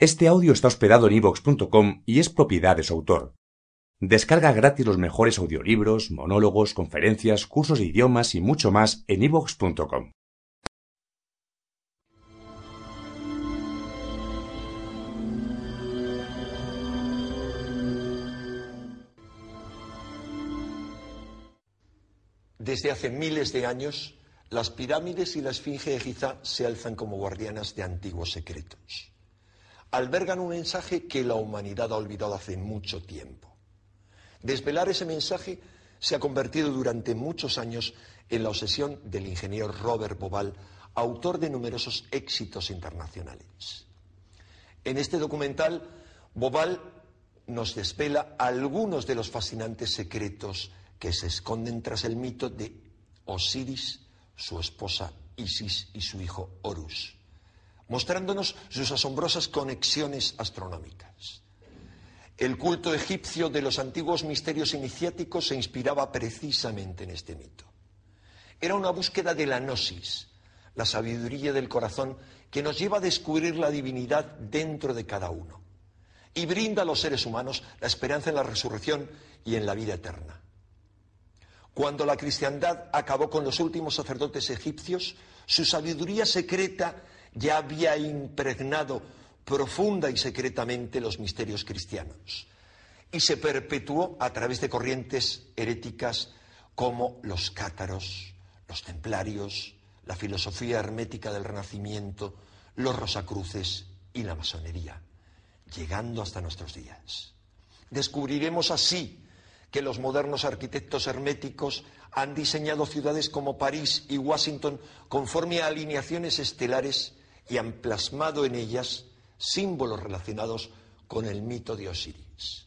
Este audio está hospedado en ivox.com y es propiedad de su autor. Descarga gratis los mejores audiolibros, monólogos, conferencias, cursos de idiomas y mucho más en ivox.com. Desde hace miles de años, las pirámides y la esfinge Giza se alzan como guardianas de antiguos secretos. Albergan un mensaje que la humanidad ha olvidado hace mucho tiempo. Desvelar ese mensaje se ha convertido durante muchos años en la obsesión del ingeniero Robert Bobal, autor de numerosos éxitos internacionales. En este documental, Bobal nos desvela algunos de los fascinantes secretos que se esconden tras el mito de Osiris, su esposa Isis y su hijo Horus, mostrándonos sus asombrosas conexiones astronómicas. El culto egipcio de los antiguos misterios iniciáticos se inspiraba precisamente en este mito. Era una búsqueda de la gnosis, la sabiduría del corazón que nos lleva a descubrir la divinidad dentro de cada uno y brinda a los seres humanos la esperanza en la resurrección y en la vida eterna. Cuando la cristiandad acabó con los últimos sacerdotes egipcios, su sabiduría secreta ya había impregnado profunda y secretamente los misterios cristianos y se perpetuó a través de corrientes heréticas como los cátaros, los templarios, la filosofía hermética del Renacimiento, los rosacruces y la masonería, llegando hasta nuestros días. Descubriremos así que los modernos arquitectos herméticos han diseñado ciudades como París y Washington conforme a alineaciones estelares y han plasmado en ellas símbolos relacionados con el mito de Osiris.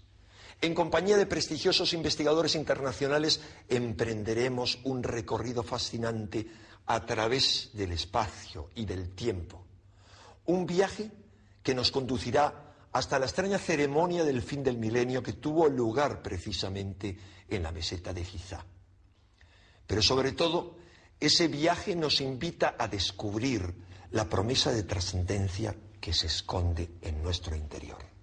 En compañía de prestigiosos investigadores internacionales emprenderemos un recorrido fascinante a través del espacio y del tiempo. Un viaje que nos conducirá hasta la extraña ceremonia del fin del milenio que tuvo lugar precisamente en la meseta de Giza. Pero sobre todo, ese viaje nos invita a descubrir la promesa de trascendencia que se esconde en nuestro interior.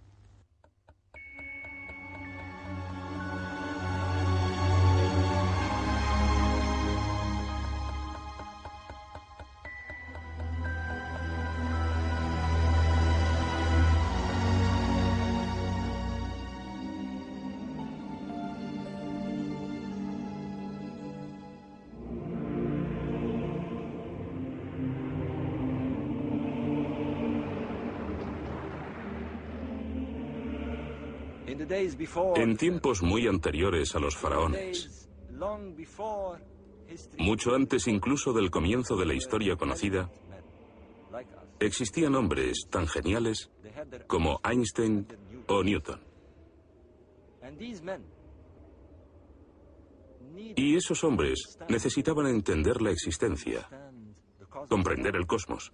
En tiempos muy anteriores a los faraones, mucho antes incluso del comienzo de la historia conocida, existían hombres tan geniales como Einstein o Newton. Y esos hombres necesitaban entender la existencia, comprender el cosmos.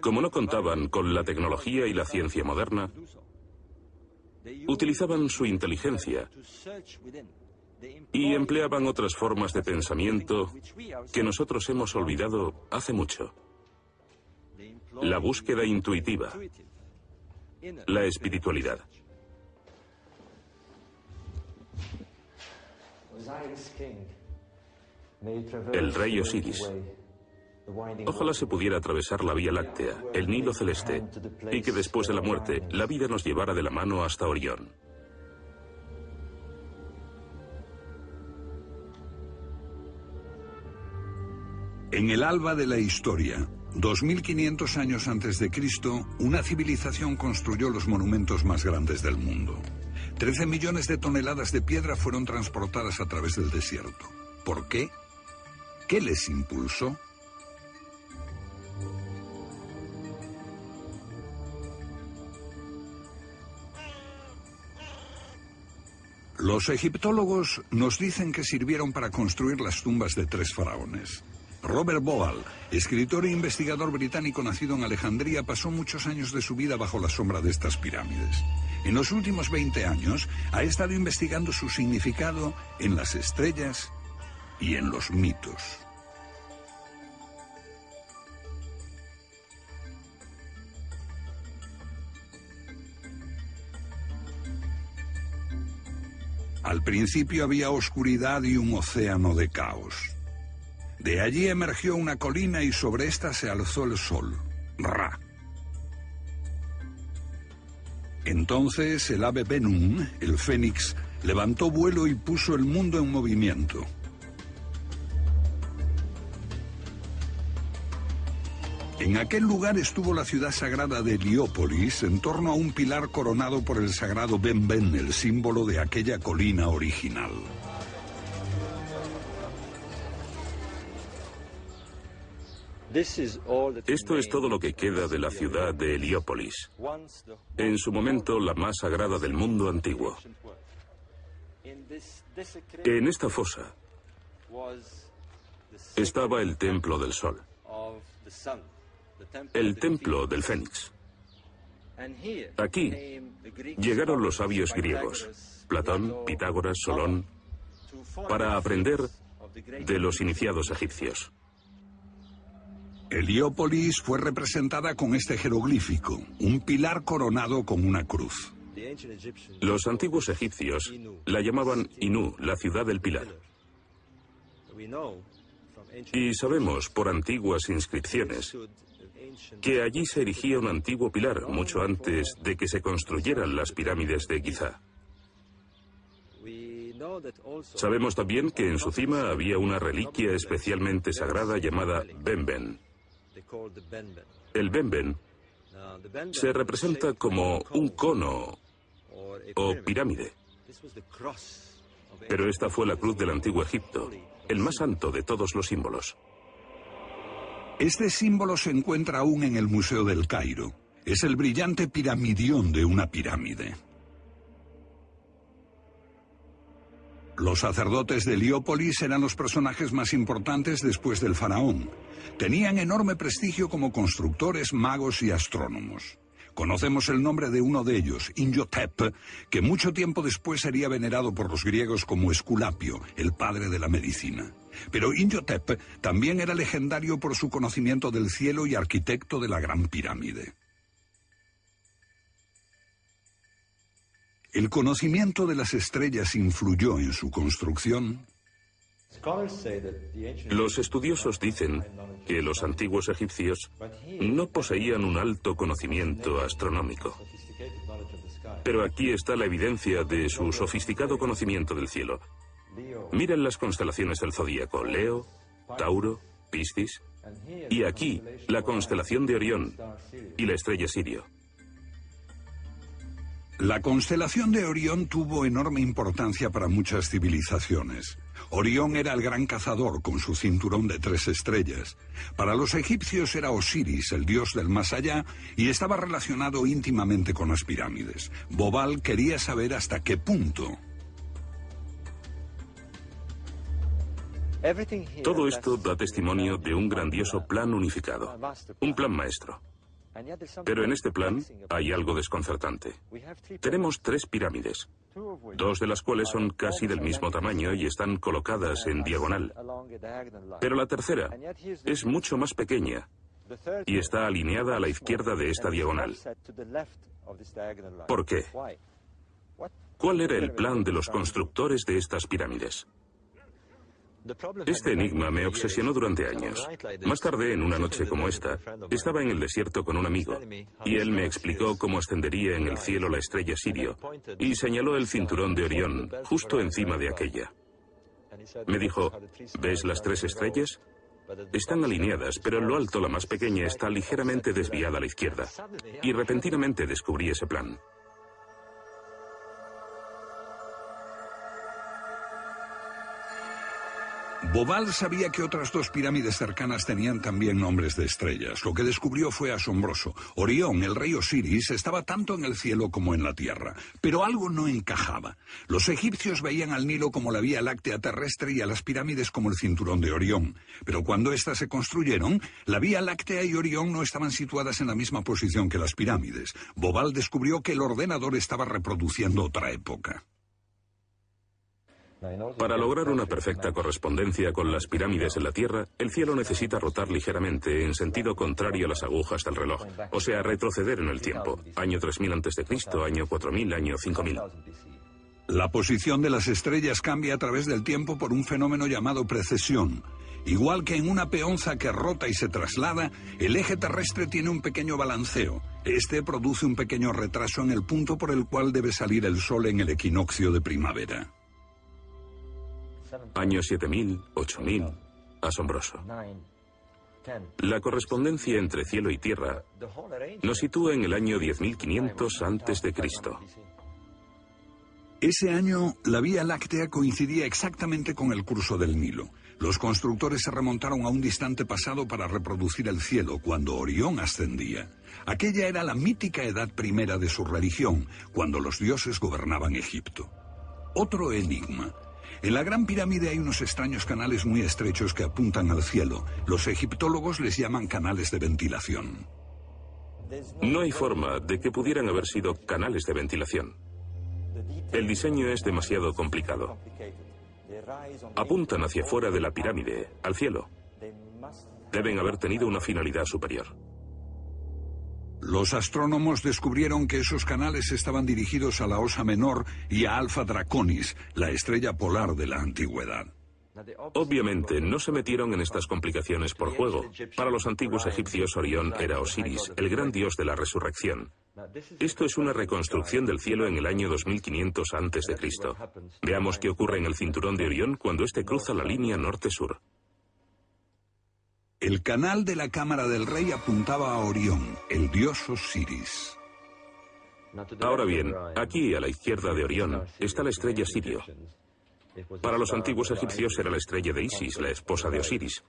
Como no contaban con la tecnología y la ciencia moderna, utilizaban su inteligencia y empleaban otras formas de pensamiento que nosotros hemos olvidado hace mucho. La búsqueda intuitiva, la espiritualidad. El rey Osiris Ojalá se pudiera atravesar la Vía Láctea, el Nilo Celeste, y que después de la muerte la vida nos llevara de la mano hasta Orión. En el alba de la historia, 2500 años antes de Cristo, una civilización construyó los monumentos más grandes del mundo. 13 millones de toneladas de piedra fueron transportadas a través del desierto. ¿Por qué? ¿Qué les impulsó? Los egiptólogos nos dicen que sirvieron para construir las tumbas de tres faraones. Robert Boal, escritor e investigador británico nacido en Alejandría, pasó muchos años de su vida bajo la sombra de estas pirámides. En los últimos 20 años ha estado investigando su significado en las estrellas y en los mitos. Al principio había oscuridad y un océano de caos. De allí emergió una colina y sobre esta se alzó el sol, Ra. Entonces el ave Benum, el fénix, levantó vuelo y puso el mundo en movimiento. En aquel lugar estuvo la ciudad sagrada de Heliópolis en torno a un pilar coronado por el sagrado Ben Ben, el símbolo de aquella colina original. Esto es todo lo que queda de la ciudad de Heliópolis, en su momento la más sagrada del mundo antiguo. En esta fosa estaba el templo del sol, el templo del Fénix. Aquí llegaron los sabios griegos, Platón, Pitágoras, Solón, para aprender de los iniciados egipcios. Heliópolis fue representada con este jeroglífico, un pilar coronado con una cruz. Los antiguos egipcios la llamaban Inu, la ciudad del pilar. Y sabemos por antiguas inscripciones que allí se erigía un antiguo pilar mucho antes de que se construyeran las pirámides de Giza. Sabemos también que en su cima había una reliquia especialmente sagrada llamada Benben. El Benben se representa como un cono o pirámide. Pero esta fue la cruz del antiguo Egipto, el más santo de todos los símbolos. Este símbolo se encuentra aún en el Museo del Cairo. Es el brillante piramidión de una pirámide. Los sacerdotes de Heliópolis eran los personajes más importantes después del faraón. Tenían enorme prestigio como constructores, magos y astrónomos. Conocemos el nombre de uno de ellos, Injotep, que mucho tiempo después sería venerado por los griegos como Esculapio, el padre de la medicina. Pero Injotep también era legendario por su conocimiento del cielo y arquitecto de la Gran Pirámide. ¿El conocimiento de las estrellas influyó en su construcción? Los estudiosos dicen que los antiguos egipcios no poseían un alto conocimiento astronómico. Pero aquí está la evidencia de su sofisticado conocimiento del cielo. Miren las constelaciones del zodíaco, Leo, Tauro, Piscis, y aquí la constelación de Orión y la estrella Sirio. La constelación de Orión tuvo enorme importancia para muchas civilizaciones. Orión era el gran cazador con su cinturón de tres estrellas. Para los egipcios era Osiris, el dios del más allá, y estaba relacionado íntimamente con las pirámides. Bobal quería saber hasta qué punto. Todo esto da testimonio de un grandioso plan unificado, un plan maestro. Pero en este plan hay algo desconcertante. Tenemos tres pirámides, dos de las cuales son casi del mismo tamaño y están colocadas en diagonal. Pero la tercera es mucho más pequeña y está alineada a la izquierda de esta diagonal. ¿Por qué? ¿Cuál era el plan de los constructores de estas pirámides? Este enigma me obsesionó durante años. Más tarde, en una noche como esta, estaba en el desierto con un amigo y él me explicó cómo ascendería en el cielo la estrella Sirio y señaló el cinturón de Orión justo encima de aquella. Me dijo, ¿ves las tres estrellas? Están alineadas, pero en lo alto la más pequeña está ligeramente desviada a la izquierda. Y repentinamente descubrí ese plan. Bobal sabía que otras dos pirámides cercanas tenían también nombres de estrellas. Lo que descubrió fue asombroso. Orión, el rey Osiris, estaba tanto en el cielo como en la tierra. Pero algo no encajaba. Los egipcios veían al Nilo como la vía láctea terrestre y a las pirámides como el cinturón de Orión. Pero cuando éstas se construyeron, la vía láctea y Orión no estaban situadas en la misma posición que las pirámides. Bobal descubrió que el ordenador estaba reproduciendo otra época. Para lograr una perfecta correspondencia con las pirámides en la Tierra, el cielo necesita rotar ligeramente en sentido contrario a las agujas del reloj, o sea, retroceder en el tiempo. Año 3000 a.C., año 4000, año 5000. La posición de las estrellas cambia a través del tiempo por un fenómeno llamado precesión. Igual que en una peonza que rota y se traslada, el eje terrestre tiene un pequeño balanceo. Este produce un pequeño retraso en el punto por el cual debe salir el sol en el equinoccio de primavera. Año 7000, 8000. Asombroso. La correspondencia entre cielo y tierra nos sitúa en el año 10500 antes de Cristo. Ese año, la Vía Láctea coincidía exactamente con el curso del Nilo. Los constructores se remontaron a un distante pasado para reproducir el cielo cuando Orión ascendía. Aquella era la mítica edad primera de su religión, cuando los dioses gobernaban Egipto. Otro enigma. En la Gran Pirámide hay unos extraños canales muy estrechos que apuntan al cielo. Los egiptólogos les llaman canales de ventilación. No hay forma de que pudieran haber sido canales de ventilación. El diseño es demasiado complicado. Apuntan hacia fuera de la pirámide, al cielo. Deben haber tenido una finalidad superior. Los astrónomos descubrieron que esos canales estaban dirigidos a la Osa Menor y a Alfa Draconis, la estrella polar de la antigüedad. Obviamente no se metieron en estas complicaciones por juego. Para los antiguos egipcios Orión era Osiris, el gran dios de la resurrección. Esto es una reconstrucción del cielo en el año 2500 a.C. Veamos qué ocurre en el cinturón de Orión cuando éste cruza la línea norte-sur. El canal de la Cámara del Rey apuntaba a Orión, el dios Osiris. Ahora bien, aquí a la izquierda de Orión está la estrella Sirio. Para los antiguos egipcios era la estrella de Isis, la esposa de Osiris.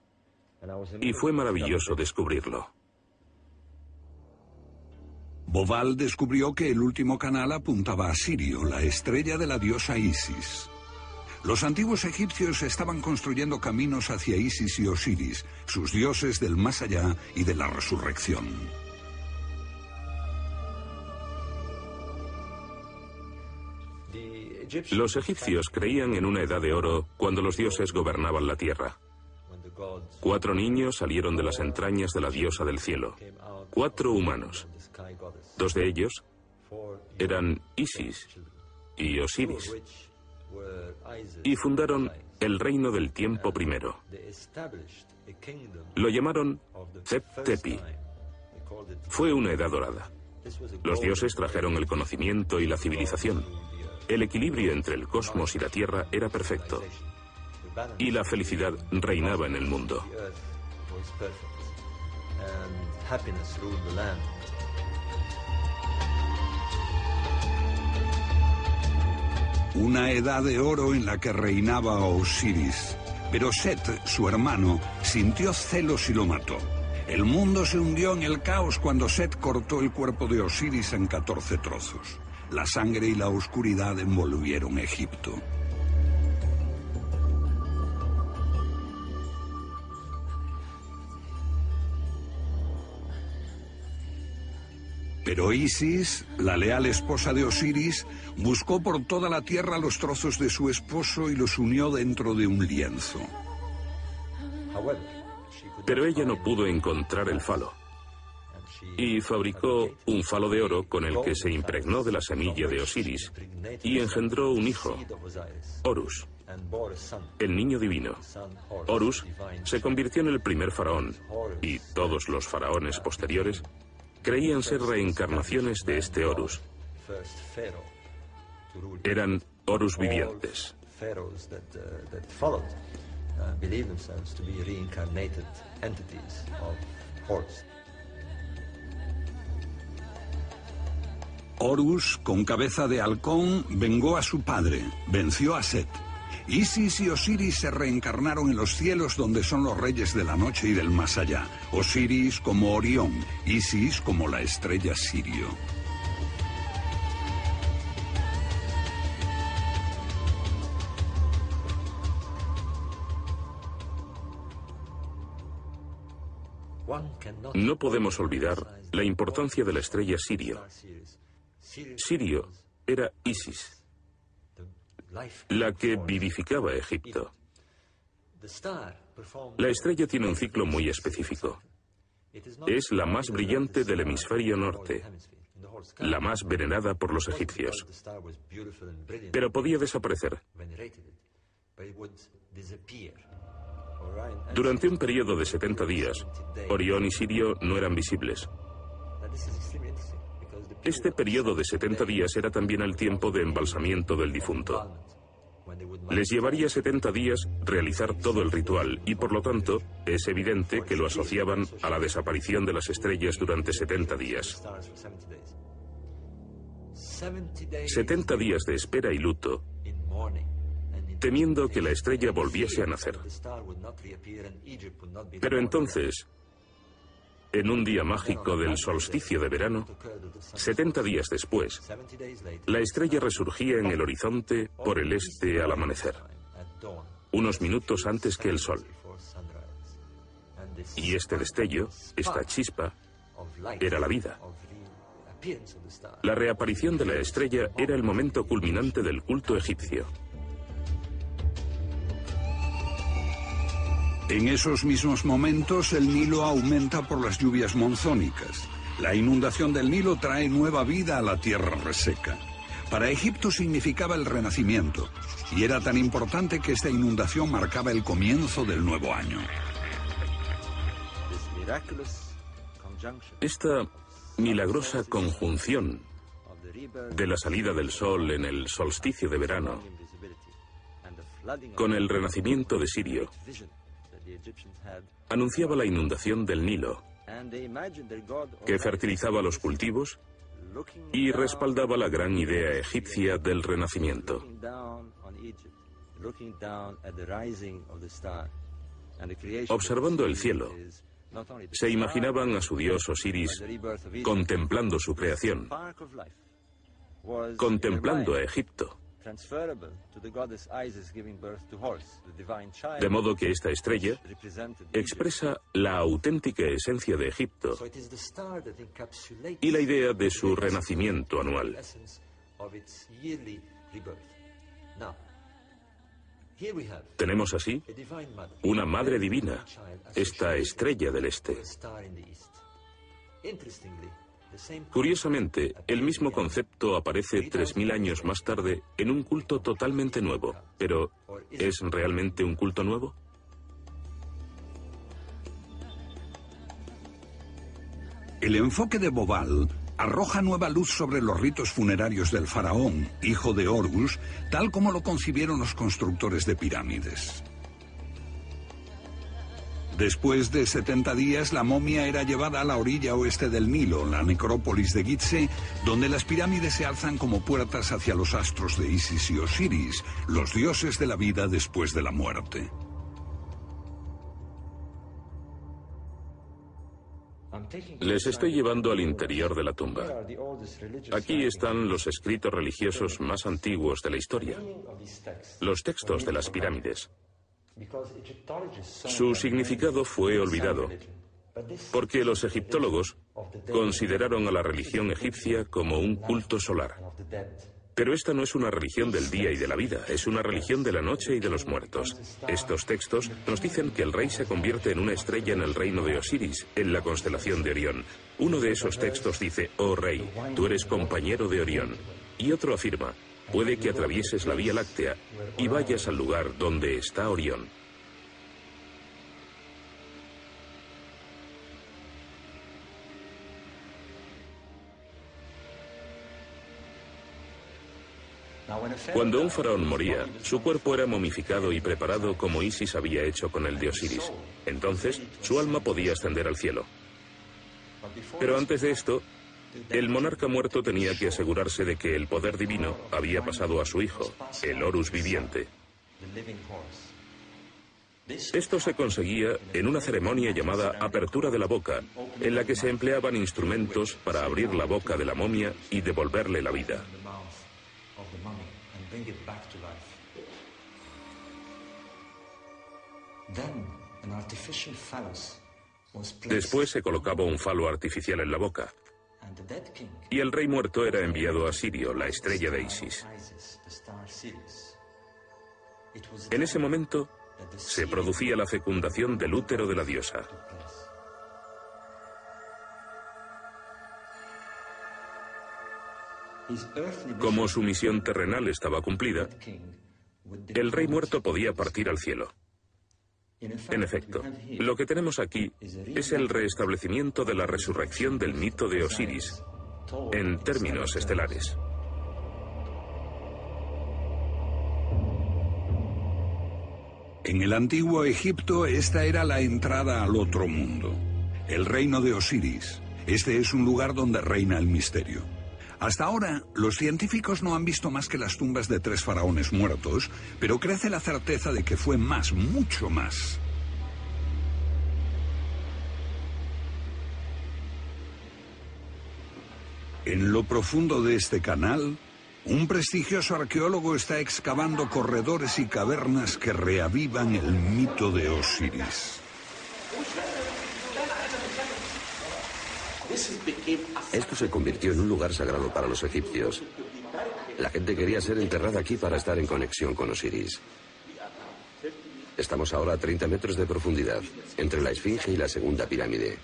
Y fue maravilloso descubrirlo. Boval descubrió que el último canal apuntaba a Sirio, la estrella de la diosa Isis. Los antiguos egipcios estaban construyendo caminos hacia Isis y Osiris, sus dioses del más allá y de la resurrección. Los egipcios creían en una edad de oro cuando los dioses gobernaban la tierra. Cuatro niños salieron de las entrañas de la diosa del cielo, cuatro humanos. Dos de ellos eran Isis y Osiris, y fundaron el reino del tiempo primero. Lo llamaron Zep-Tepi. Fue una edad dorada. Los dioses trajeron el conocimiento y la civilización. El equilibrio entre el cosmos y la Tierra era perfecto. Y la felicidad reinaba en el mundo. Una edad de oro en la que reinaba Osiris. Pero Set, su hermano, sintió celos y lo mató. El mundo se hundió en el caos cuando Set cortó el cuerpo de Osiris en 14 trozos. La sangre y la oscuridad envolvieron Egipto. Pero Isis, la leal esposa de Osiris, buscó por toda la tierra los trozos de su esposo y los unió dentro de un lienzo. Pero ella no pudo encontrar el falo y fabricó un falo de oro con el que se impregnó de la semilla de Osiris y engendró un hijo, Horus, el niño divino. Horus se convirtió en el primer faraón y todos los faraones posteriores creían ser reencarnaciones de este Horus. Eran Horus vivientes. Horus, con cabeza de halcón, vengó a su padre, venció a Set. Isis y Osiris se reencarnaron en los cielos donde son los reyes de la noche y del más allá. Osiris como Orión, Isis como la estrella Sirio. No podemos olvidar la importancia de la estrella Sirio. Sirio era Isis, la que vivificaba Egipto. La estrella tiene un ciclo muy específico. Es la más brillante del hemisferio norte, la más venerada por los egipcios. Pero podía desaparecer. Durante un periodo de 70 días, Orión y Sirio no eran visibles. Este periodo de 70 días era también el tiempo de embalsamiento del difunto. Les llevaría 70 días realizar todo el ritual y por lo tanto es evidente que lo asociaban a la desaparición de las estrellas durante 70 días. 70 días de espera y luto temiendo que la estrella volviese a nacer. Pero entonces, en un día mágico del solsticio de verano, 70 días después, la estrella resurgía en el horizonte por el este al amanecer, unos minutos antes que el sol. Y este destello, esta chispa, era la vida. La reaparición de la estrella era el momento culminante del culto egipcio. En esos mismos momentos el Nilo aumenta por las lluvias monzónicas. La inundación del Nilo trae nueva vida a la tierra reseca. Para Egipto significaba el renacimiento y era tan importante que esta inundación marcaba el comienzo del nuevo año. Esta milagrosa conjunción de la salida del sol en el solsticio de verano con el renacimiento de Sirio anunciaba la inundación del Nilo, que fertilizaba los cultivos y respaldaba la gran idea egipcia del renacimiento. Observando el cielo, se imaginaban a su dios Osiris contemplando su creación, contemplando a Egipto. De modo que esta estrella expresa la auténtica esencia de Egipto y la idea de su renacimiento anual. Tenemos así una madre divina, esta estrella del este. Curiosamente, el mismo concepto aparece 3.000 años más tarde en un culto totalmente nuevo. Pero, ¿es realmente un culto nuevo? El enfoque de Bobal arroja nueva luz sobre los ritos funerarios del faraón, hijo de Horus, tal como lo concibieron los constructores de pirámides. Después de 70 días, la momia era llevada a la orilla oeste del Nilo, la necrópolis de Gizeh, donde las pirámides se alzan como puertas hacia los astros de Isis y Osiris, los dioses de la vida después de la muerte. Les estoy llevando al interior de la tumba. Aquí están los escritos religiosos más antiguos de la historia, los textos de las pirámides. Su significado fue olvidado, porque los egiptólogos consideraron a la religión egipcia como un culto solar. Pero esta no es una religión del día y de la vida, es una religión de la noche y de los muertos. Estos textos nos dicen que el rey se convierte en una estrella en el reino de Osiris, en la constelación de Orión. Uno de esos textos dice, oh rey, tú eres compañero de Orión. Y otro afirma, Puede que atravieses la Vía Láctea y vayas al lugar donde está Orión. Cuando un faraón moría, su cuerpo era momificado y preparado como Isis había hecho con el de Osiris. Entonces, su alma podía ascender al cielo. Pero antes de esto, el monarca muerto tenía que asegurarse de que el poder divino había pasado a su hijo, el Horus viviente. Esto se conseguía en una ceremonia llamada apertura de la boca, en la que se empleaban instrumentos para abrir la boca de la momia y devolverle la vida. Después se colocaba un falo artificial en la boca. Y el rey muerto era enviado a Sirio, la estrella de Isis. En ese momento se producía la fecundación del útero de la diosa. Como su misión terrenal estaba cumplida, el rey muerto podía partir al cielo. En efecto, lo que tenemos aquí es el restablecimiento de la resurrección del mito de Osiris, en términos estelares. En el antiguo Egipto esta era la entrada al otro mundo, el reino de Osiris. Este es un lugar donde reina el misterio. Hasta ahora, los científicos no han visto más que las tumbas de tres faraones muertos, pero crece la certeza de que fue más, mucho más. En lo profundo de este canal, un prestigioso arqueólogo está excavando corredores y cavernas que reavivan el mito de Osiris. Esto se convirtió en un lugar sagrado para los egipcios. La gente quería ser enterrada aquí para estar en conexión con Osiris. Estamos ahora a 30 metros de profundidad, entre la Esfinge y la segunda pirámide.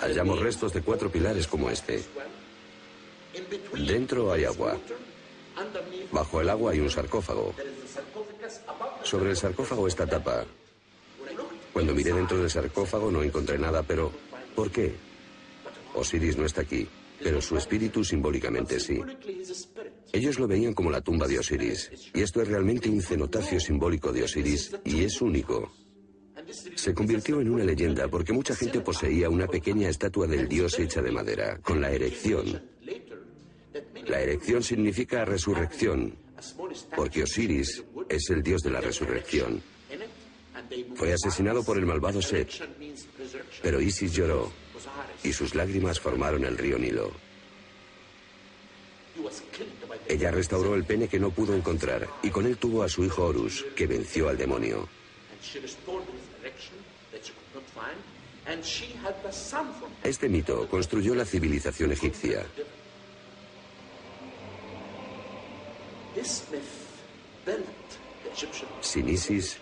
Hallamos restos de cuatro pilares como este. Dentro hay agua. Bajo el agua hay un sarcófago. Sobre el sarcófago esta tapa. Cuando miré dentro del sarcófago no encontré nada, pero ¿por qué? Osiris no está aquí, pero su espíritu simbólicamente sí. Ellos lo veían como la tumba de Osiris, y esto es realmente un cenotafio simbólico de Osiris, y es único. Se convirtió en una leyenda porque mucha gente poseía una pequeña estatua del dios hecha de madera, con la erección. La erección significa resurrección, porque Osiris es el dios de la resurrección. Fue asesinado por el malvado Set, pero Isis lloró y sus lágrimas formaron el río Nilo. Ella restauró el pene que no pudo encontrar y con él tuvo a su hijo Horus, que venció al demonio. Este mito construyó la civilización egipcia. Sin Isis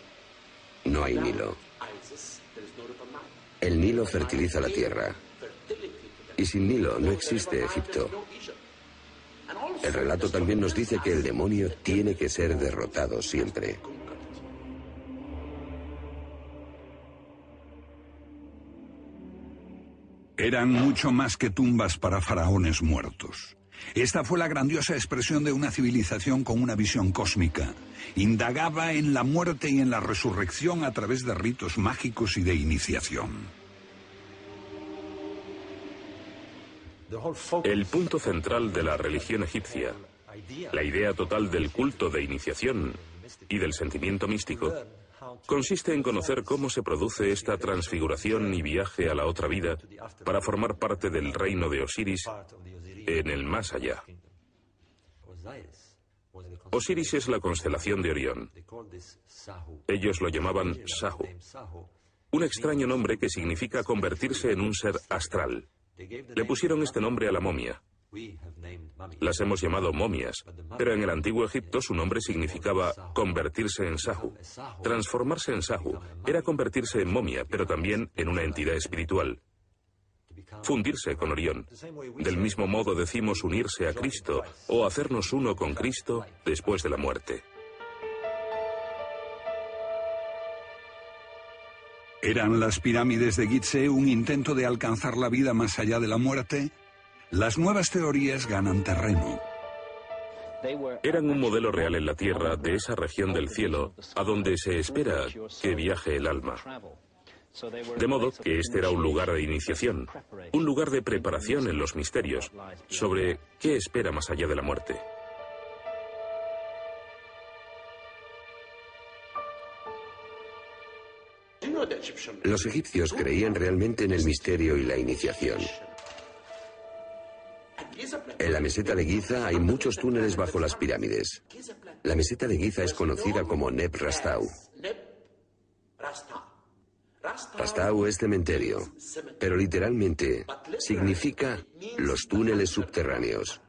no hay Nilo. El Nilo fertiliza la tierra. Y sin Nilo no existe Egipto. El relato también nos dice que el demonio tiene que ser derrotado siempre. Eran mucho más que tumbas para faraones muertos. Esta fue la grandiosa expresión de una civilización con una visión cósmica. Indagaba en la muerte y en la resurrección a través de ritos mágicos y de iniciación. El punto central de la religión egipcia, la idea total del culto de iniciación y del sentimiento místico, consiste en conocer cómo se produce esta transfiguración y viaje a la otra vida para formar parte del reino de Osiris en el más allá. Osiris es la constelación de Orión. Ellos lo llamaban Sahu, un extraño nombre que significa convertirse en un ser astral. Le pusieron este nombre a la momia. Las hemos llamado momias, pero en el antiguo Egipto su nombre significaba convertirse en Sahu. Transformarse en Sahu era convertirse en momia, pero también en una entidad espiritual. Fundirse con Orión. Del mismo modo decimos unirse a Cristo o hacernos uno con Cristo después de la muerte. ¿Eran las pirámides de Gizeh un intento de alcanzar la vida más allá de la muerte? Las nuevas teorías ganan terreno. Eran un modelo real en la Tierra de esa región del cielo a donde se espera que viaje el alma. De modo que este era un lugar de iniciación, un lugar de preparación en los misterios, sobre qué espera más allá de la muerte. Los egipcios creían realmente en el misterio y la iniciación. En la meseta de Giza hay muchos túneles bajo las pirámides. La meseta de Giza es conocida como Neb Rastau. Rastau es cementerio, pero literalmente significa los túneles subterráneos.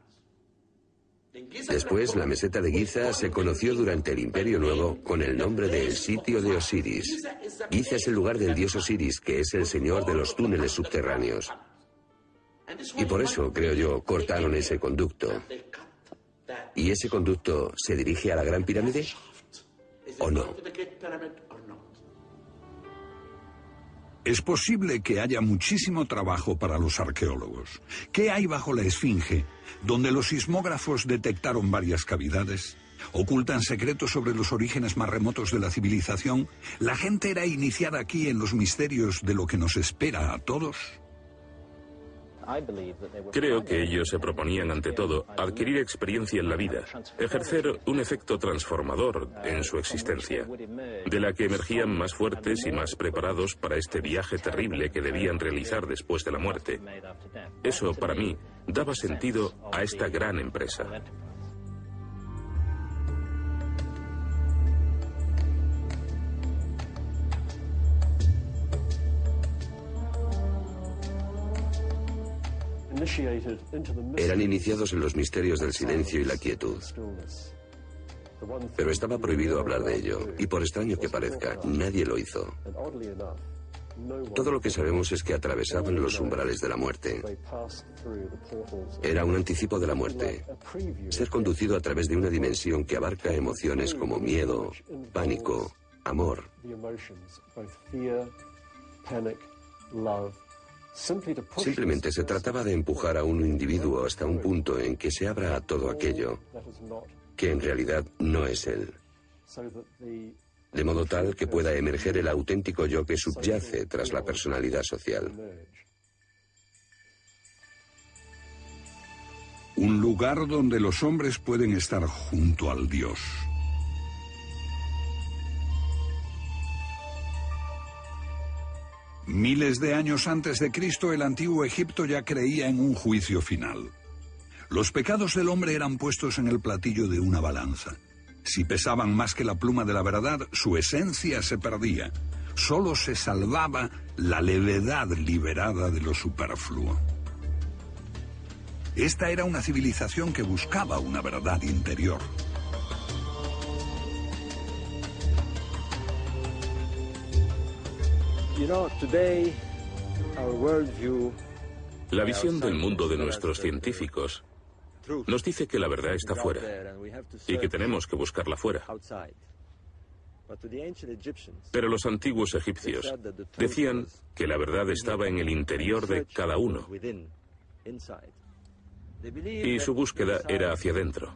Después, la meseta de Giza se conoció durante el Imperio Nuevo con el nombre de el sitio de Osiris. Giza es el lugar del dios Osiris, que es el señor de los túneles subterráneos. Y por eso, creo yo, cortaron ese conducto. ¿Y ese conducto se dirige a la Gran Pirámide? ¿O no? Es posible que haya muchísimo trabajo para los arqueólogos. ¿Qué hay bajo la Esfinge, donde los sismógrafos detectaron varias cavidades? ¿Ocultan secretos sobre los orígenes más remotos de la civilización? ¿La gente era iniciada aquí en los misterios de lo que nos espera a todos? Creo que ellos se proponían ante todo adquirir experiencia en la vida, ejercer un efecto transformador en su existencia, de la que emergían más fuertes y más preparados para este viaje terrible que debían realizar después de la muerte. Eso, para mí, daba sentido a esta gran empresa. Eran iniciados en los misterios del silencio y la quietud. Pero estaba prohibido hablar de ello, y por extraño que parezca, nadie lo hizo. Todo lo que sabemos es que atravesaban los umbrales de la muerte. Era un anticipo de la muerte. Ser conducido a través de una dimensión que abarca emociones como miedo, pánico, amor. Simplemente se trataba de empujar a un individuo hasta un punto en que se abra a todo aquello que en realidad no es él. De modo tal que pueda emerger el auténtico yo que subyace tras la personalidad social. Un lugar donde los hombres pueden estar junto al Dios. Miles de años antes de Cristo, el antiguo Egipto ya creía en un juicio final. Los pecados del hombre eran puestos en el platillo de una balanza. Si pesaban más que la pluma de la verdad, su esencia se perdía. Solo se salvaba la levedad liberada de lo superfluo. Esta era una civilización que buscaba una verdad interior. La visión del mundo de nuestros científicos nos dice que la verdad está fuera y que tenemos que buscarla fuera. Pero los antiguos egipcios decían que la verdad estaba en el interior de cada uno y su búsqueda era hacia adentro.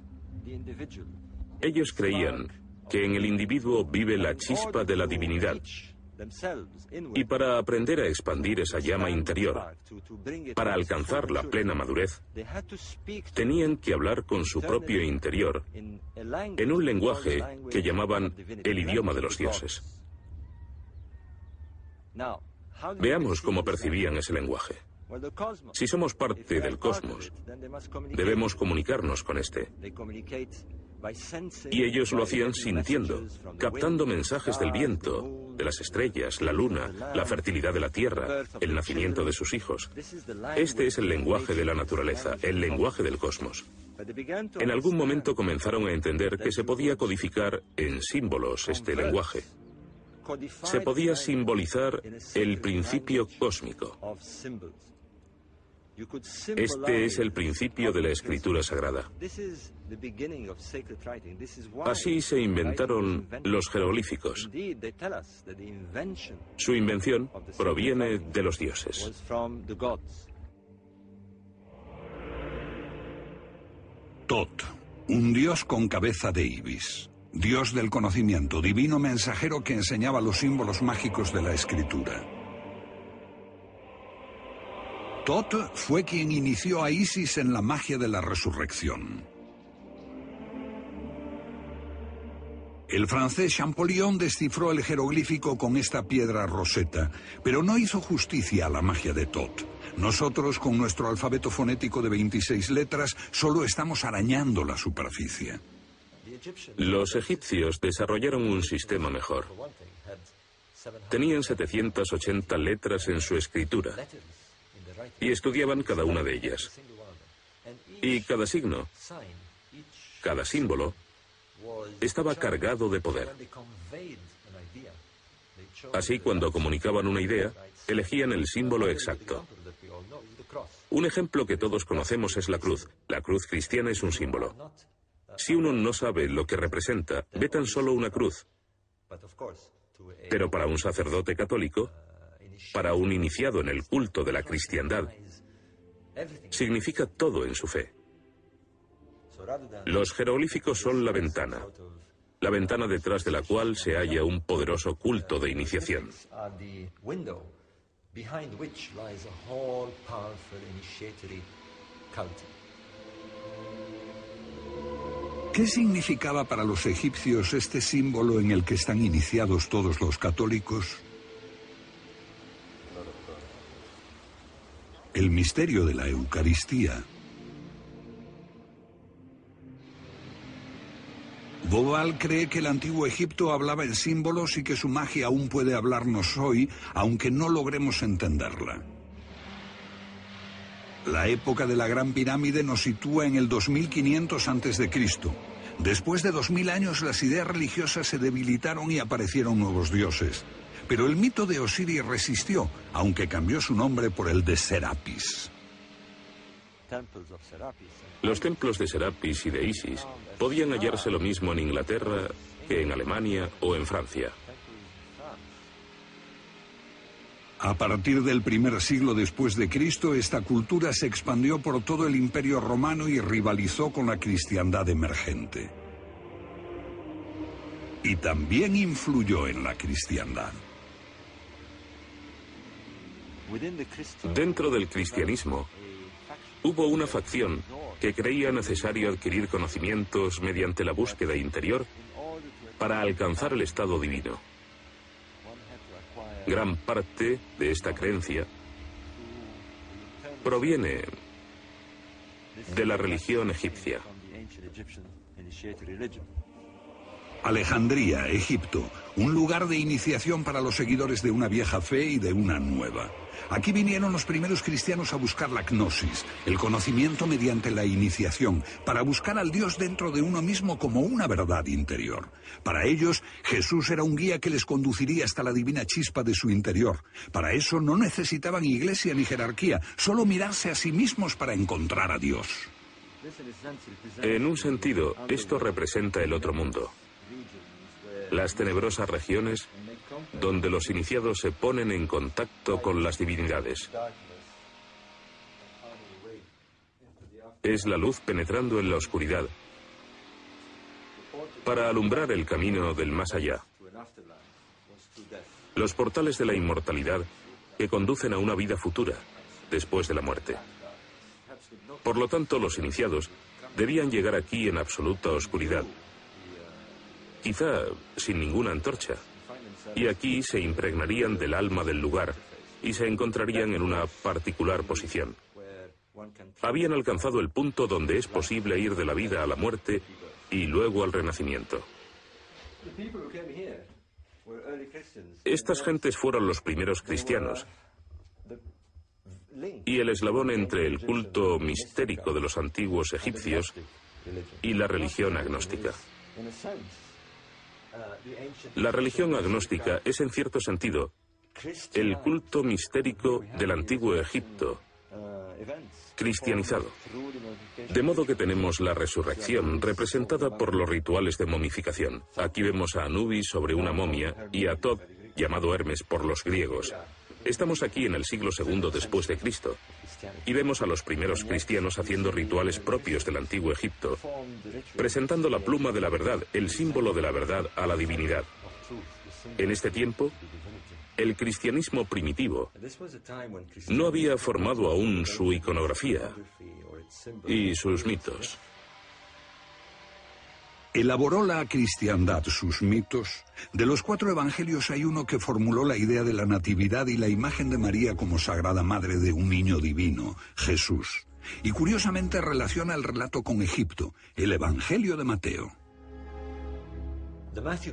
Ellos creían que en el individuo vive la chispa de la divinidad y para aprender a expandir esa llama interior, para alcanzar la plena madurez, tenían que hablar con su propio interior en un lenguaje que llamaban el idioma de los dioses. Veamos cómo percibían ese lenguaje. Si somos parte del cosmos, debemos comunicarnos con este. Y ellos lo hacían sintiendo, captando mensajes del viento, de las estrellas, la luna, la fertilidad de la tierra, el nacimiento de sus hijos. Este es el lenguaje de la naturaleza, el lenguaje del cosmos. En algún momento comenzaron a entender que se podía codificar en símbolos este lenguaje. Se podía simbolizar el principio cósmico. Este es el principio de la escritura sagrada. Así se inventaron los jeroglíficos. Su invención proviene de los dioses. Tot, un dios con cabeza de ibis, dios del conocimiento, divino mensajero que enseñaba los símbolos mágicos de la escritura. Tot fue quien inició a Isis en la magia de la resurrección. El francés Champollion descifró el jeroglífico con esta piedra roseta, pero no hizo justicia a la magia de Tot. Nosotros, con nuestro alfabeto fonético de 26 letras, solo estamos arañando la superficie. Los egipcios desarrollaron un sistema mejor. Tenían 780 letras en su escritura y estudiaban cada una de ellas. Y cada signo, cada símbolo, estaba cargado de poder. Así, cuando comunicaban una idea, elegían el símbolo exacto. Un ejemplo que todos conocemos es la cruz. La cruz cristiana es un símbolo. Si uno no sabe lo que representa, ve tan solo una cruz. Pero para un sacerdote católico, para un iniciado en el culto de la cristiandad, significa todo en su fe. Los jeroglíficos son la ventana, la ventana detrás de la cual se halla un poderoso culto de iniciación. ¿Qué significaba para los egipcios este símbolo en el que están iniciados todos los católicos? El misterio de la Eucaristía. Bobal cree que el antiguo Egipto hablaba en símbolos y que su magia aún puede hablarnos hoy, aunque no logremos entenderla. La época de la Gran Pirámide nos sitúa en el 2500 a.C. Después de 2000 años las ideas religiosas se debilitaron y aparecieron nuevos dioses. Pero el mito de Osiris resistió, aunque cambió su nombre por el de Serapis. Los templos de Serapis y de Isis podían hallarse lo mismo en Inglaterra que en Alemania o en Francia. A partir del primer siglo después de Cristo, esta cultura se expandió por todo el imperio romano y rivalizó con la cristiandad emergente. Y también influyó en la cristiandad. Dentro del cristianismo, Hubo una facción que creía necesario adquirir conocimientos mediante la búsqueda interior para alcanzar el estado divino. Gran parte de esta creencia proviene de la religión egipcia. Alejandría, Egipto, un lugar de iniciación para los seguidores de una vieja fe y de una nueva. Aquí vinieron los primeros cristianos a buscar la gnosis, el conocimiento mediante la iniciación, para buscar al Dios dentro de uno mismo como una verdad interior. Para ellos, Jesús era un guía que les conduciría hasta la divina chispa de su interior. Para eso no necesitaban iglesia ni jerarquía, solo mirarse a sí mismos para encontrar a Dios. En un sentido, esto representa el otro mundo. Las tenebrosas regiones donde los iniciados se ponen en contacto con las divinidades. Es la luz penetrando en la oscuridad para alumbrar el camino del más allá. Los portales de la inmortalidad que conducen a una vida futura después de la muerte. Por lo tanto, los iniciados debían llegar aquí en absoluta oscuridad, quizá sin ninguna antorcha, y aquí se impregnarían del alma del lugar y se encontrarían en una particular posición. Habían alcanzado el punto donde es posible ir de la vida a la muerte y luego al renacimiento. Estas gentes fueron los primeros cristianos y el eslabón entre el culto mistérico de los antiguos egipcios y la religión agnóstica. La religión agnóstica es en cierto sentido el culto mistérico del antiguo Egipto, cristianizado. De modo que tenemos la resurrección representada por los rituales de momificación. Aquí vemos a Anubis sobre una momia y a Tod, llamado Hermes por los griegos. Estamos aquí en el siglo II después de Cristo y vemos a los primeros cristianos haciendo rituales propios del antiguo Egipto, presentando la pluma de la verdad, el símbolo de la verdad, a la divinidad. En este tiempo, el cristianismo primitivo no había formado aún su iconografía y sus mitos. Elaboró la cristiandad sus mitos. De los cuatro evangelios hay uno que formuló la idea de la natividad y la imagen de María como sagrada madre de un niño divino, Jesús. Y curiosamente relaciona el relato con Egipto, el Evangelio de Mateo.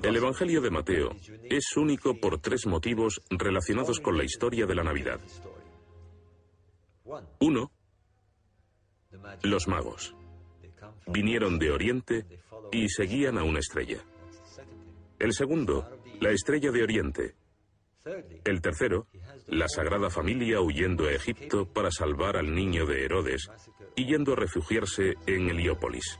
El Evangelio de Mateo es único por tres motivos relacionados con la historia de la Navidad. Uno, los magos. Vinieron de Oriente y seguían a una estrella. El segundo, la estrella de Oriente. El tercero, la Sagrada Familia huyendo a Egipto para salvar al niño de Herodes y yendo a refugiarse en Heliópolis.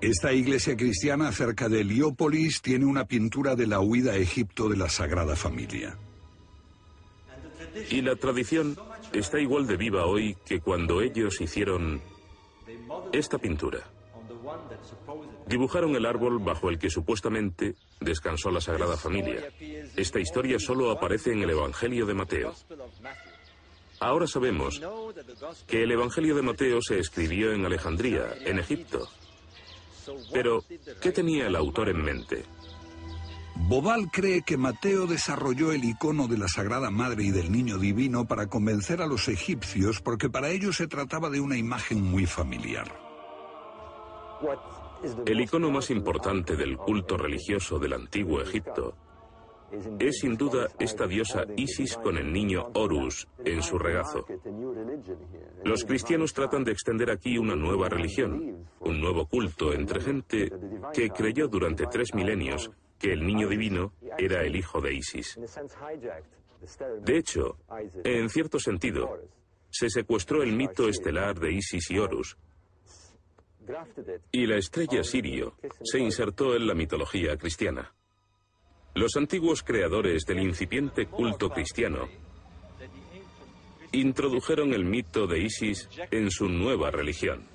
Esta iglesia cristiana cerca de Heliópolis tiene una pintura de la huida a Egipto de la Sagrada Familia. Y la tradición está igual de viva hoy que cuando ellos hicieron esta pintura. Dibujaron el árbol bajo el que supuestamente descansó la Sagrada Familia. Esta historia solo aparece en el Evangelio de Mateo. Ahora sabemos que el Evangelio de Mateo se escribió en Alejandría, en Egipto. Pero, ¿qué tenía el autor en mente? Bobal cree que Mateo desarrolló el icono de la Sagrada Madre y del Niño Divino para convencer a los egipcios porque para ellos se trataba de una imagen muy familiar. El icono más importante del culto religioso del antiguo Egipto es sin duda esta diosa Isis con el niño Horus en su regazo. Los cristianos tratan de extender aquí una nueva religión, un nuevo culto entre gente que creyó durante tres milenios que el niño divino era el hijo de Isis. De hecho, en cierto sentido, se secuestró el mito estelar de Isis y Horus, y la estrella Sirio se insertó en la mitología cristiana. Los antiguos creadores del incipiente culto cristiano introdujeron el mito de Isis en su nueva religión.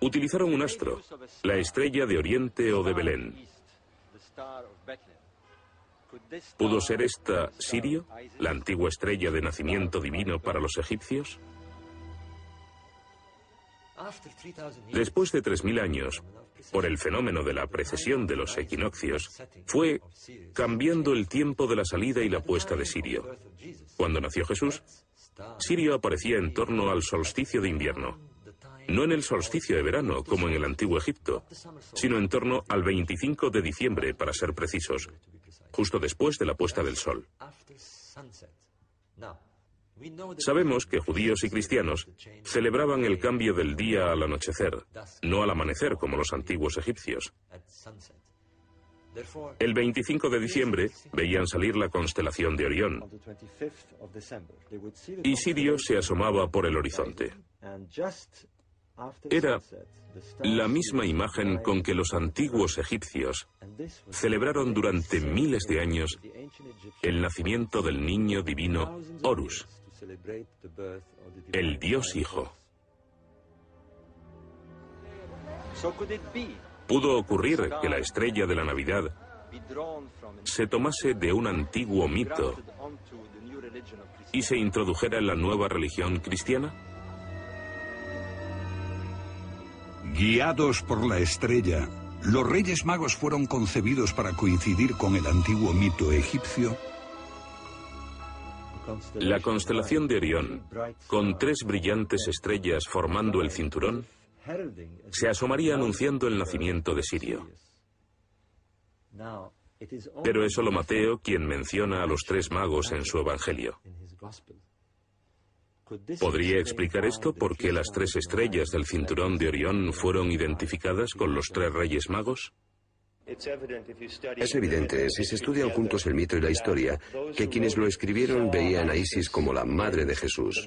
Utilizaron un astro, la estrella de Oriente o de Belén, ¿Pudo ser esta Sirio, la antigua estrella de nacimiento divino para los egipcios? Después de 3.000 años, por el fenómeno de la precesión de los equinoccios, fue cambiando el tiempo de la salida y la puesta de Sirio. Cuando nació Jesús, Sirio aparecía en torno al solsticio de invierno, no en el solsticio de verano como en el antiguo Egipto, sino en torno al 25 de diciembre, para ser precisos, justo después de la puesta del sol. Sabemos que judíos y cristianos celebraban el cambio del día al anochecer, no al amanecer como los antiguos egipcios. El 25 de diciembre veían salir la constelación de Orión y Sirio se asomaba por el horizonte. Era la misma imagen con que los antiguos egipcios celebraron durante miles de años el nacimiento del niño divino Horus, el Dios Hijo. ¿Pudo ocurrir que la estrella de la Navidad se tomase de un antiguo mito y se introdujera en la nueva religión cristiana? Guiados por la estrella, ¿los Reyes Magos fueron concebidos para coincidir con el antiguo mito egipcio? La constelación de Orión, con tres brillantes estrellas formando el cinturón, se asomaría anunciando el nacimiento de Sirio. Pero es solo Mateo quien menciona a los tres magos en su Evangelio. ¿Podría explicar esto por qué las tres estrellas del cinturón de Orión fueron identificadas con los tres reyes magos? Es evidente, si se estudian juntos el mito y la historia, que quienes lo escribieron veían a Isis como la madre de Jesús.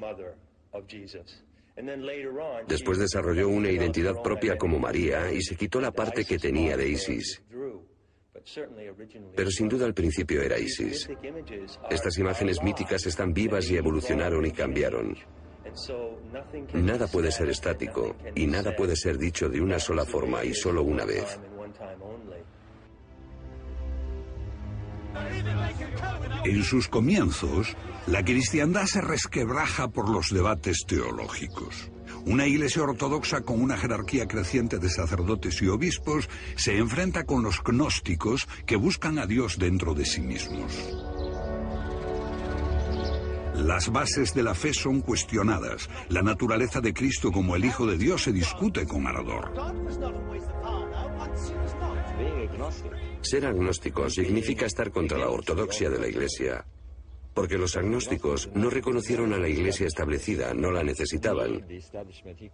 Después desarrolló una identidad propia como María y se quitó la parte que tenía de Isis. Pero sin duda al principio era Isis. Estas imágenes míticas están vivas y evolucionaron y cambiaron. Nada puede ser estático y nada puede ser dicho de una sola forma y solo una vez. En sus comienzos, la cristiandad se resquebraja por los debates teológicos. Una iglesia ortodoxa con una jerarquía creciente de sacerdotes y obispos se enfrenta con los gnósticos que buscan a Dios dentro de sí mismos. Las bases de la fe son cuestionadas. La naturaleza de Cristo como el Hijo de Dios se discute con ardor. Ser agnóstico significa estar contra la ortodoxia de la Iglesia, porque los agnósticos no reconocieron a la Iglesia establecida, no la necesitaban.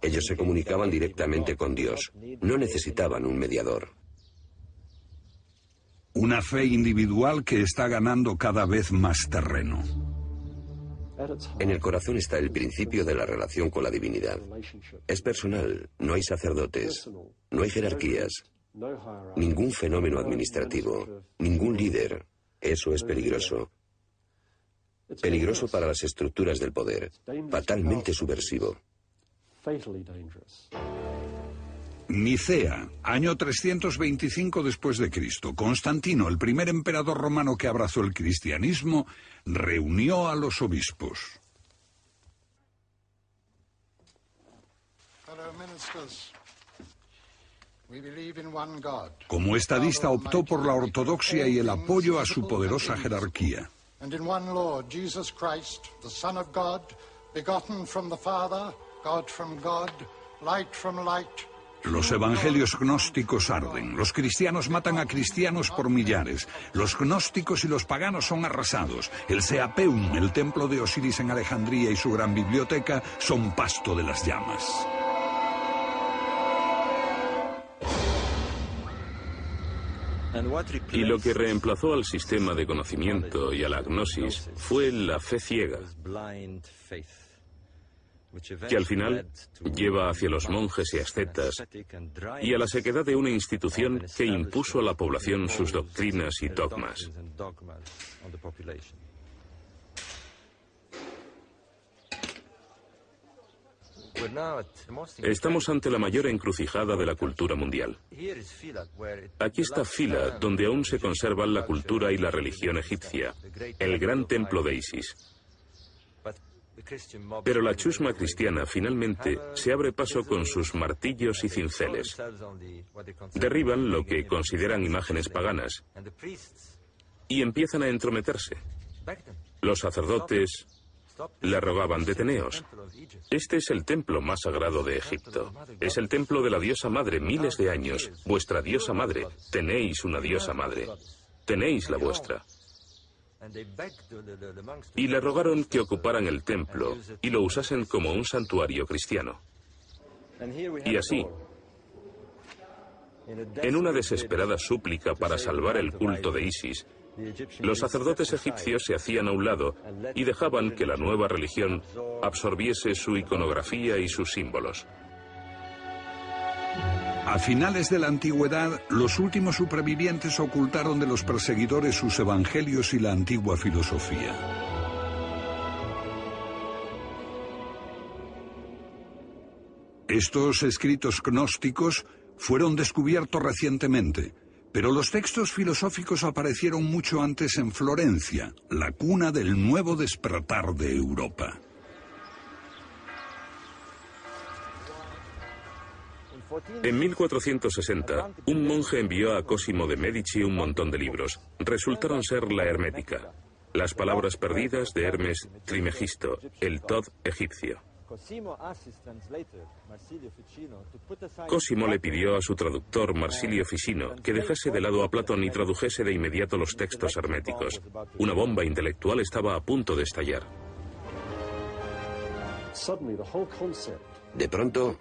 Ellos se comunicaban directamente con Dios, no necesitaban un mediador. Una fe individual que está ganando cada vez más terreno. En el corazón está el principio de la relación con la divinidad. Es personal, no hay sacerdotes, no hay jerarquías, ningún fenómeno administrativo, ningún líder. Eso es peligroso. Peligroso para las estructuras del poder, fatalmente subversivo. Nicea, año 325 después de Cristo. Constantino, el primer emperador romano que abrazó el cristianismo, reunió a los obispos. Como estadista optó por la ortodoxia y el apoyo a su poderosa jerarquía. Los evangelios gnósticos arden, los cristianos matan a cristianos por millares, los gnósticos y los paganos son arrasados, el Seapeum, el templo de Osiris en Alejandría y su gran biblioteca son pasto de las llamas. Y lo que reemplazó al sistema de conocimiento y a la gnosis fue la fe ciega que al final lleva hacia los monjes y ascetas y a la sequedad de una institución que impuso a la población sus doctrinas y dogmas. Estamos ante la mayor encrucijada de la cultura mundial. Aquí está Fila, donde aún se conservan la cultura y la religión egipcia, el gran templo de Isis. Pero la chusma cristiana finalmente se abre paso con sus martillos y cinceles. Derriban lo que consideran imágenes paganas y empiezan a entrometerse. Los sacerdotes le rogaban, deteneos. Este es el templo más sagrado de Egipto. Es el templo de la diosa madre, miles de años. Vuestra diosa madre. Tenéis una diosa madre. Tenéis la vuestra y le rogaron que ocuparan el templo y lo usasen como un santuario cristiano. Y así, en una desesperada súplica para salvar el culto de Isis, los sacerdotes egipcios se hacían a un lado y dejaban que la nueva religión absorbiese su iconografía y sus símbolos. A finales de la antigüedad, los últimos supervivientes ocultaron de los perseguidores sus evangelios y la antigua filosofía. Estos escritos gnósticos fueron descubiertos recientemente, pero los textos filosóficos aparecieron mucho antes en Florencia, la cuna del nuevo despertar de Europa. En 1460, un monje envió a Cosimo de Medici un montón de libros. Resultaron ser la Hermética, las palabras perdidas de Hermes Trimegisto, el Tod egipcio. Cosimo le pidió a su traductor Marsilio Ficino que dejase de lado a Platón y tradujese de inmediato los textos herméticos. Una bomba intelectual estaba a punto de estallar. De pronto,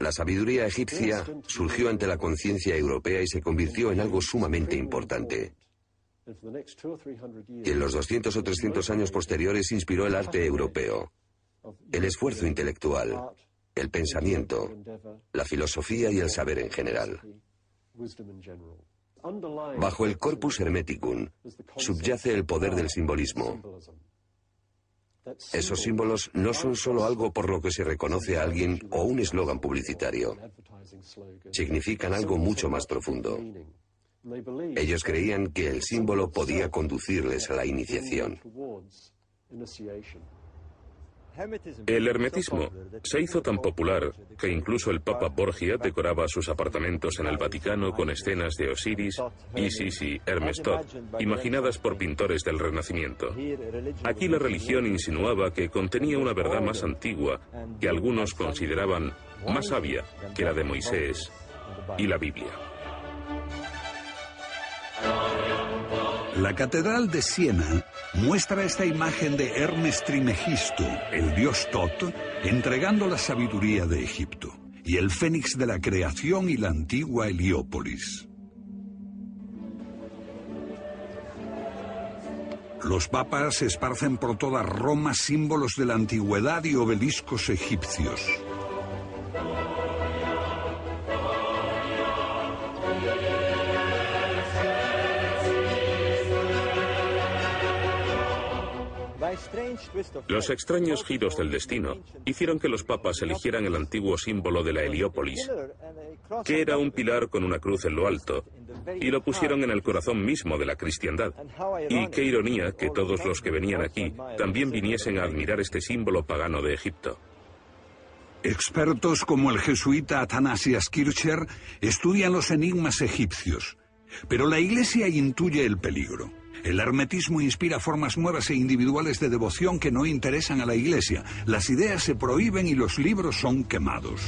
la sabiduría egipcia surgió ante la conciencia europea y se convirtió en algo sumamente importante. Y en los 200 o 300 años posteriores inspiró el arte europeo, el esfuerzo intelectual, el pensamiento, la filosofía y el saber en general. Bajo el corpus hermeticum subyace el poder del simbolismo. Esos símbolos no son solo algo por lo que se reconoce a alguien o un eslogan publicitario. Significan algo mucho más profundo. Ellos creían que el símbolo podía conducirles a la iniciación. El hermetismo se hizo tan popular que incluso el Papa Borgia decoraba sus apartamentos en el Vaticano con escenas de Osiris, Isis y Hermes imaginadas por pintores del Renacimiento. Aquí la religión insinuaba que contenía una verdad más antigua que algunos consideraban más sabia que la de Moisés y la Biblia. La Catedral de Siena muestra esta imagen de Hermes Trimegisto, el dios Tot, entregando la sabiduría de Egipto, y el fénix de la creación y la antigua Heliópolis. Los papas esparcen por toda Roma símbolos de la antigüedad y obeliscos egipcios. Los extraños giros del destino hicieron que los papas eligieran el antiguo símbolo de la Heliópolis, que era un pilar con una cruz en lo alto, y lo pusieron en el corazón mismo de la cristiandad. Y qué ironía que todos los que venían aquí también viniesen a admirar este símbolo pagano de Egipto. Expertos como el jesuita Athanasias Kircher estudian los enigmas egipcios, pero la Iglesia intuye el peligro. El hermetismo inspira formas nuevas e individuales de devoción que no interesan a la Iglesia. Las ideas se prohíben y los libros son quemados.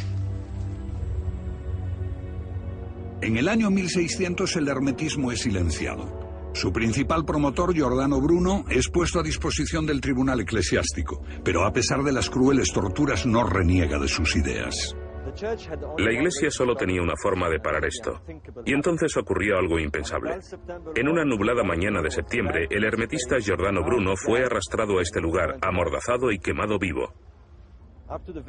En el año 1600 el hermetismo es silenciado. Su principal promotor, Giordano Bruno, es puesto a disposición del tribunal eclesiástico, pero a pesar de las crueles torturas no reniega de sus ideas. La Iglesia solo tenía una forma de parar esto. Y entonces ocurrió algo impensable. En una nublada mañana de septiembre, el hermetista Giordano Bruno fue arrastrado a este lugar, amordazado y quemado vivo.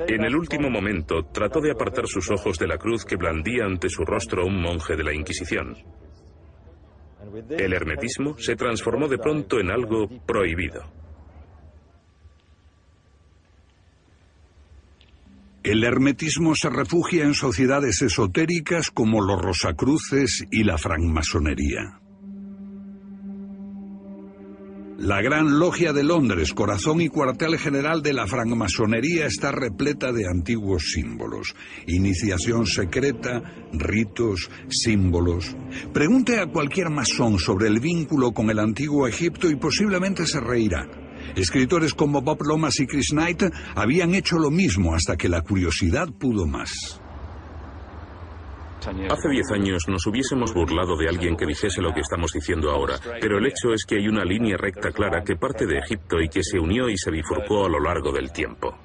En el último momento, trató de apartar sus ojos de la cruz que blandía ante su rostro un monje de la Inquisición. El hermetismo se transformó de pronto en algo prohibido. El hermetismo se refugia en sociedades esotéricas como los Rosacruces y la francmasonería. La Gran Logia de Londres, corazón y cuartel general de la francmasonería, está repleta de antiguos símbolos. Iniciación secreta, ritos, símbolos. Pregunte a cualquier masón sobre el vínculo con el antiguo Egipto y posiblemente se reirá. Escritores como Bob Lomas y Chris Knight habían hecho lo mismo hasta que la curiosidad pudo más. Hace diez años nos hubiésemos burlado de alguien que dijese lo que estamos diciendo ahora, pero el hecho es que hay una línea recta clara que parte de Egipto y que se unió y se bifurcó a lo largo del tiempo.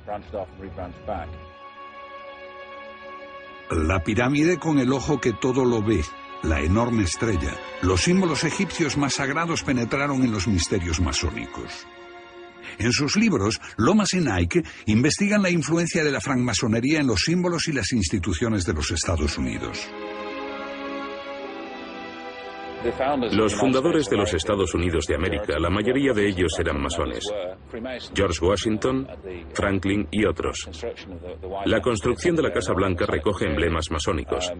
La pirámide con el ojo que todo lo ve, la enorme estrella, los símbolos egipcios más sagrados penetraron en los misterios masónicos. En sus libros, Lomas y Nike investigan la influencia de la francmasonería en los símbolos y las instituciones de los Estados Unidos. Los fundadores de los Estados Unidos de América, la mayoría de ellos eran masones. George Washington, Franklin y otros. La construcción de la Casa Blanca recoge emblemas masónicos.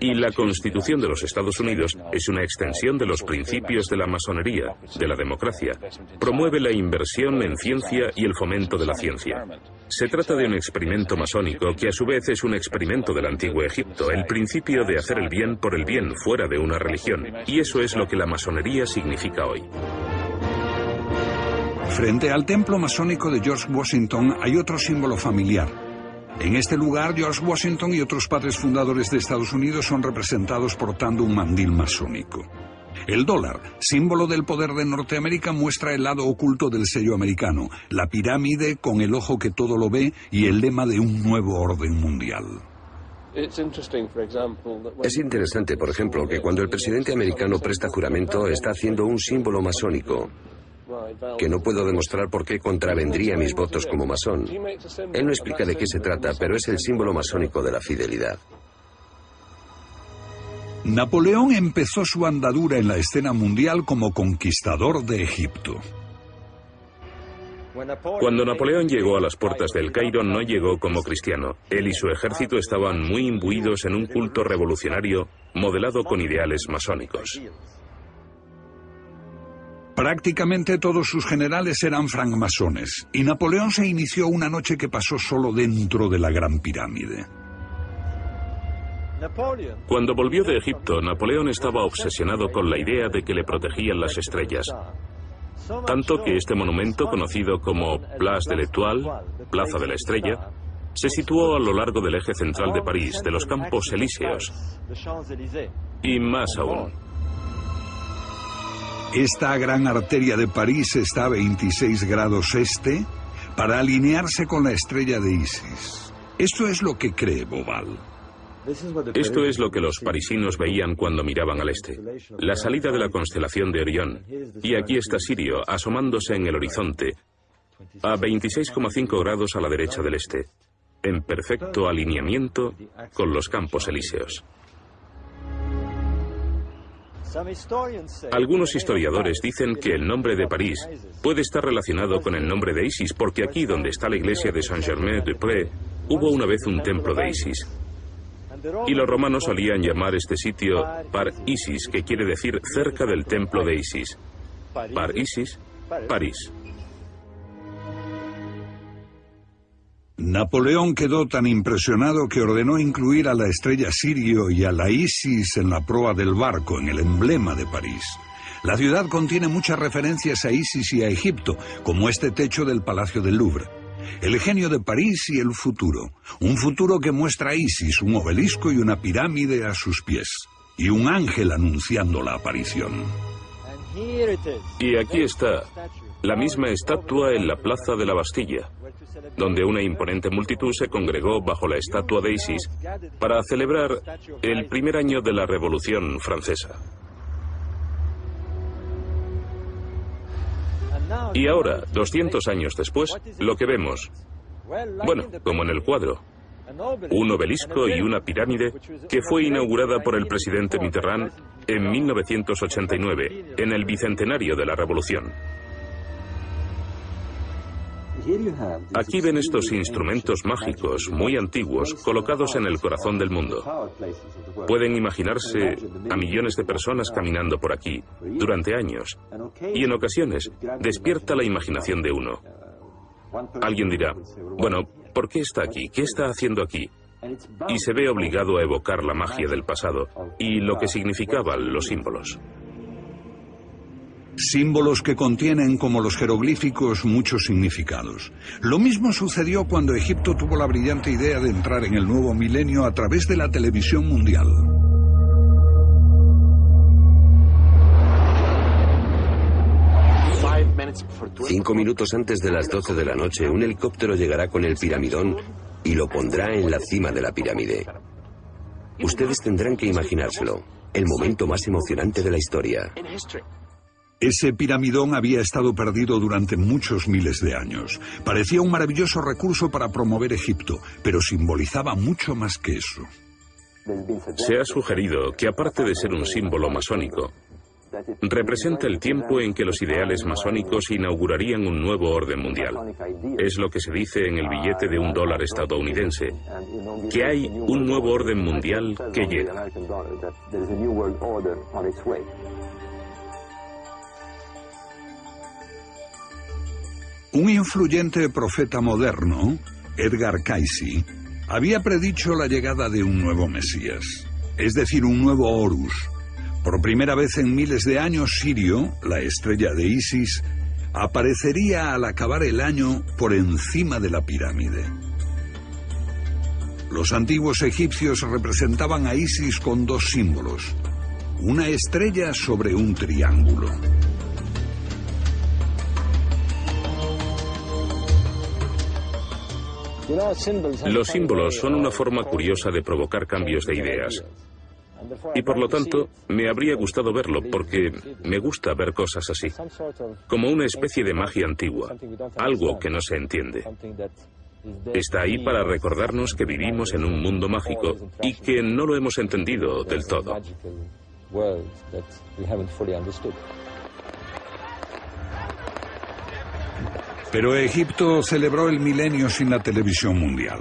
Y la Constitución de los Estados Unidos es una extensión de los principios de la masonería, de la democracia. Promueve la inversión en ciencia y el fomento de la ciencia. Se trata de un experimento masónico que a su vez es un experimento del antiguo Egipto, el principio de hacer el bien por el bien fuera de una religión y eso es lo que la masonería significa hoy. Frente al templo masónico de George Washington hay otro símbolo familiar. En este lugar, George Washington y otros padres fundadores de Estados Unidos son representados portando un mandil masónico. El dólar, símbolo del poder de Norteamérica, muestra el lado oculto del sello americano, la pirámide con el ojo que todo lo ve y el lema de un nuevo orden mundial. Es interesante, por ejemplo, que cuando el presidente americano presta juramento está haciendo un símbolo masónico, que no puedo demostrar por qué contravendría mis votos como masón. Él no explica de qué se trata, pero es el símbolo masónico de la fidelidad. Napoleón empezó su andadura en la escena mundial como conquistador de Egipto. Cuando Napoleón llegó a las puertas del Cairo no llegó como cristiano. Él y su ejército estaban muy imbuidos en un culto revolucionario modelado con ideales masónicos. Prácticamente todos sus generales eran francmasones, y Napoleón se inició una noche que pasó solo dentro de la Gran Pirámide. Cuando volvió de Egipto, Napoleón estaba obsesionado con la idea de que le protegían las estrellas. Tanto que este monumento, conocido como Place de l'Étoile, Plaza de la Estrella, se situó a lo largo del eje central de París, de los Campos Elíseos. Y más aún. Esta gran arteria de París está a 26 grados este para alinearse con la estrella de Isis. Esto es lo que cree Bobal. Esto es lo que los parisinos veían cuando miraban al este, la salida de la constelación de Orión. Y aquí está Sirio asomándose en el horizonte, a 26,5 grados a la derecha del este, en perfecto alineamiento con los campos elíseos. Algunos historiadores dicen que el nombre de París puede estar relacionado con el nombre de Isis, porque aquí donde está la iglesia de Saint-Germain-de-Prés hubo una vez un templo de Isis. Y los romanos solían llamar este sitio Par Isis, que quiere decir cerca del templo de Isis. Par Isis, París. Napoleón quedó tan impresionado que ordenó incluir a la estrella Sirio y a la Isis en la proa del barco, en el emblema de París. La ciudad contiene muchas referencias a Isis y a Egipto, como este techo del Palacio del Louvre el genio de París y el futuro. Un futuro que muestra a Isis, un obelisco y una pirámide a sus pies. Y un ángel anunciando la aparición. Y aquí está, la misma estatua en la plaza de la Bastilla, donde una imponente multitud se congregó bajo la estatua de Isis para celebrar el primer año de la Revolución Francesa. Y ahora, 200 años después, lo que vemos, bueno, como en el cuadro, un obelisco y una pirámide que fue inaugurada por el presidente Mitterrand en 1989, en el bicentenario de la Revolución. Aquí ven estos instrumentos mágicos muy antiguos colocados en el corazón del mundo. Pueden imaginarse a millones de personas caminando por aquí durante años y en ocasiones despierta la imaginación de uno. Alguien dirá, bueno, ¿por qué está aquí? ¿Qué está haciendo aquí? Y se ve obligado a evocar la magia del pasado y lo que significaban los símbolos. Símbolos que contienen, como los jeroglíficos, muchos significados. Lo mismo sucedió cuando Egipto tuvo la brillante idea de entrar en el nuevo milenio a través de la televisión mundial. Cinco minutos antes de las 12 de la noche, un helicóptero llegará con el piramidón y lo pondrá en la cima de la pirámide. Ustedes tendrán que imaginárselo, el momento más emocionante de la historia. Ese piramidón había estado perdido durante muchos miles de años. Parecía un maravilloso recurso para promover Egipto, pero simbolizaba mucho más que eso. Se ha sugerido que aparte de ser un símbolo masónico, representa el tiempo en que los ideales masónicos inaugurarían un nuevo orden mundial. Es lo que se dice en el billete de un dólar estadounidense, que hay un nuevo orden mundial que llega. Un influyente profeta moderno, Edgar Cayce, había predicho la llegada de un nuevo Mesías, es decir, un nuevo Horus. Por primera vez en miles de años, Sirio, la estrella de Isis, aparecería al acabar el año por encima de la pirámide. Los antiguos egipcios representaban a Isis con dos símbolos, una estrella sobre un triángulo. Los símbolos son una forma curiosa de provocar cambios de ideas. Y por lo tanto, me habría gustado verlo porque me gusta ver cosas así, como una especie de magia antigua, algo que no se entiende. Está ahí para recordarnos que vivimos en un mundo mágico y que no lo hemos entendido del todo. Pero Egipto celebró el milenio sin la televisión mundial.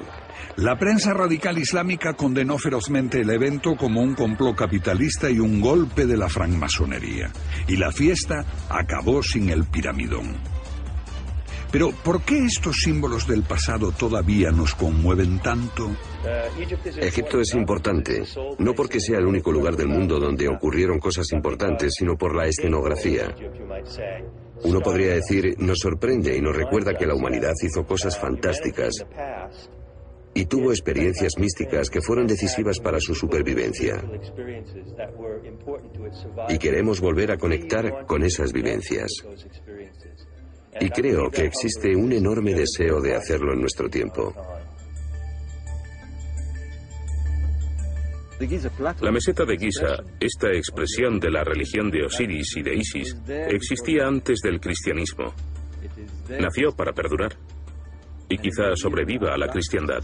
La prensa radical islámica condenó ferozmente el evento como un complot capitalista y un golpe de la francmasonería. Y la fiesta acabó sin el piramidón. Pero ¿por qué estos símbolos del pasado todavía nos conmueven tanto? Egipto es importante, no porque sea el único lugar del mundo donde ocurrieron cosas importantes, sino por la escenografía. Uno podría decir, nos sorprende y nos recuerda que la humanidad hizo cosas fantásticas y tuvo experiencias místicas que fueron decisivas para su supervivencia. Y queremos volver a conectar con esas vivencias. Y creo que existe un enorme deseo de hacerlo en nuestro tiempo. La meseta de Giza, esta expresión de la religión de Osiris y de Isis, existía antes del cristianismo. Nació para perdurar y quizá sobreviva a la cristiandad.